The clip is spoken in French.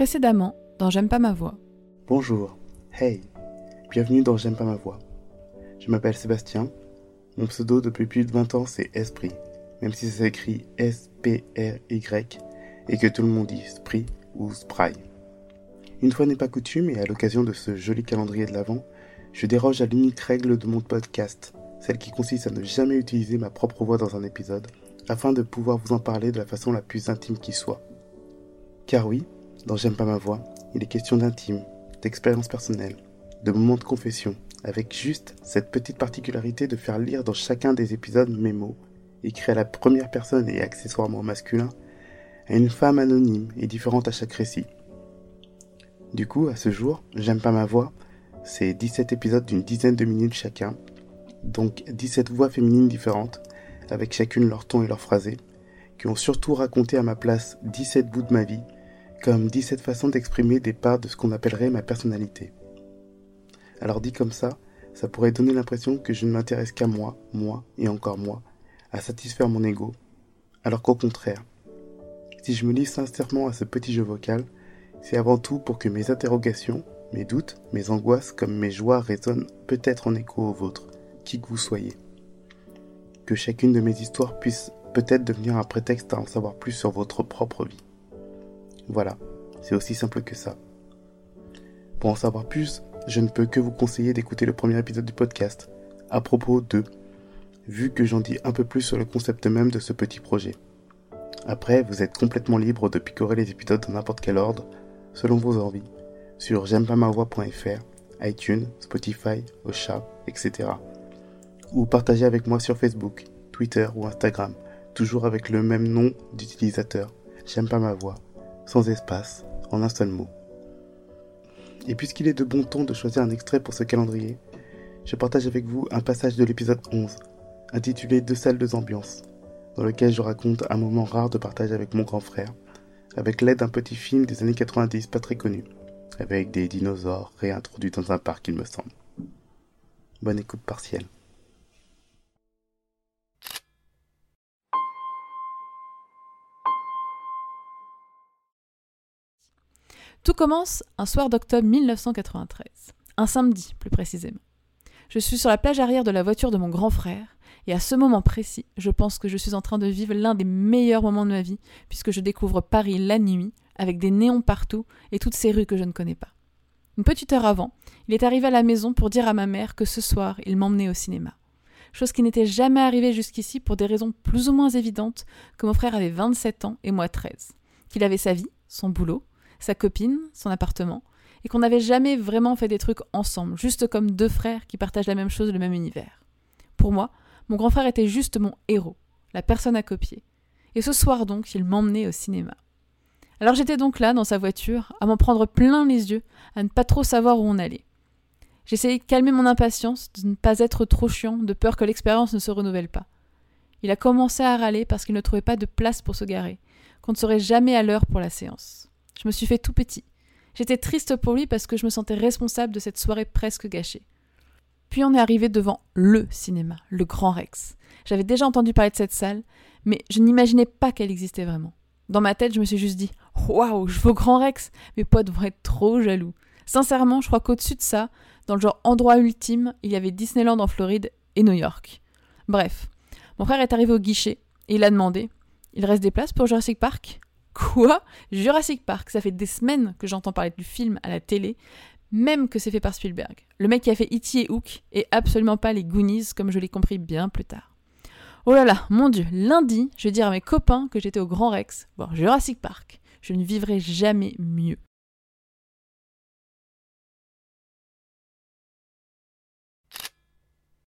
Précédemment, dans J'aime pas ma voix. Bonjour, hey, bienvenue dans J'aime pas ma voix. Je m'appelle Sébastien, mon pseudo depuis plus de 20 ans c'est Esprit, même si ça s'écrit S-P-R-Y et que tout le monde dit Sprit ou Spry. Une fois n'est pas coutume et à l'occasion de ce joli calendrier de l'Avent, je déroge à l'unique règle de mon podcast, celle qui consiste à ne jamais utiliser ma propre voix dans un épisode, afin de pouvoir vous en parler de la façon la plus intime qui soit. Car oui, dans J'aime pas ma voix, il est question d'intime, d'expérience personnelle, de moments de confession, avec juste cette petite particularité de faire lire dans chacun des épisodes mes mots, écrits à la première personne et accessoirement masculin, à une femme anonyme et différente à chaque récit. Du coup, à ce jour, J'aime pas ma voix, c'est 17 épisodes d'une dizaine de minutes chacun, donc 17 voix féminines différentes, avec chacune leur ton et leur phrasé, qui ont surtout raconté à ma place 17 bouts de ma vie, comme 17 façons d'exprimer des parts de ce qu'on appellerait ma personnalité. Alors dit comme ça, ça pourrait donner l'impression que je ne m'intéresse qu'à moi, moi et encore moi, à satisfaire mon ego, alors qu'au contraire, si je me lis sincèrement à ce petit jeu vocal, c'est avant tout pour que mes interrogations, mes doutes, mes angoisses comme mes joies résonnent peut-être en écho aux vôtres, qui que vous soyez. Que chacune de mes histoires puisse peut-être devenir un prétexte à en savoir plus sur votre propre vie. Voilà, c'est aussi simple que ça. Pour en savoir plus, je ne peux que vous conseiller d'écouter le premier épisode du podcast, à propos de, vu que j'en dis un peu plus sur le concept même de ce petit projet. Après, vous êtes complètement libre de picorer les épisodes dans n'importe quel ordre, selon vos envies, sur j'aime pas ma voix.fr, iTunes, Spotify, Ocha, etc. Ou partagez avec moi sur Facebook, Twitter ou Instagram, toujours avec le même nom d'utilisateur, j'aime pas ma voix, sans espace, en un seul mot. Et puisqu'il est de bon ton de choisir un extrait pour ce calendrier, je partage avec vous un passage de l'épisode 11, intitulé Deux salles, deux ambiances, dans lequel je raconte un moment rare de partage avec mon grand frère, avec l'aide d'un petit film des années 90 pas très connu, avec des dinosaures réintroduits dans un parc il me semble. Bonne écoute partielle. Tout commence un soir d'octobre 1993, un samedi plus précisément. Je suis sur la plage arrière de la voiture de mon grand frère, et à ce moment précis, je pense que je suis en train de vivre l'un des meilleurs moments de ma vie, puisque je découvre Paris la nuit, avec des néons partout et toutes ces rues que je ne connais pas. Une petite heure avant, il est arrivé à la maison pour dire à ma mère que ce soir, il m'emmenait au cinéma. Chose qui n'était jamais arrivée jusqu'ici pour des raisons plus ou moins évidentes que mon frère avait 27 ans et moi 13, qu'il avait sa vie, son boulot, sa copine, son appartement, et qu'on n'avait jamais vraiment fait des trucs ensemble, juste comme deux frères qui partagent la même chose, le même univers. Pour moi, mon grand frère était juste mon héros, la personne à copier. Et ce soir donc, il m'emmenait au cinéma. Alors j'étais donc là, dans sa voiture, à m'en prendre plein les yeux, à ne pas trop savoir où on allait. J'essayais de calmer mon impatience, de ne pas être trop chiant, de peur que l'expérience ne se renouvelle pas. Il a commencé à râler parce qu'il ne trouvait pas de place pour se garer, qu'on ne serait jamais à l'heure pour la séance. Je me suis fait tout petit. J'étais triste pour lui parce que je me sentais responsable de cette soirée presque gâchée. Puis on est arrivé devant LE cinéma, le Grand Rex. J'avais déjà entendu parler de cette salle, mais je n'imaginais pas qu'elle existait vraiment. Dans ma tête, je me suis juste dit Waouh, je au Grand Rex Mes potes vont être trop jaloux. Sincèrement, je crois qu'au-dessus de ça, dans le genre endroit ultime, il y avait Disneyland en Floride et New York. Bref, mon frère est arrivé au guichet et il a demandé Il reste des places pour Jurassic Park? Quoi? Jurassic Park, ça fait des semaines que j'entends parler du film à la télé, même que c'est fait par Spielberg. Le mec qui a fait E.T. et Hook, et absolument pas les Goonies, comme je l'ai compris bien plus tard. Oh là là, mon dieu, lundi, je vais dire à mes copains que j'étais au Grand Rex, voir Jurassic Park. Je ne vivrai jamais mieux.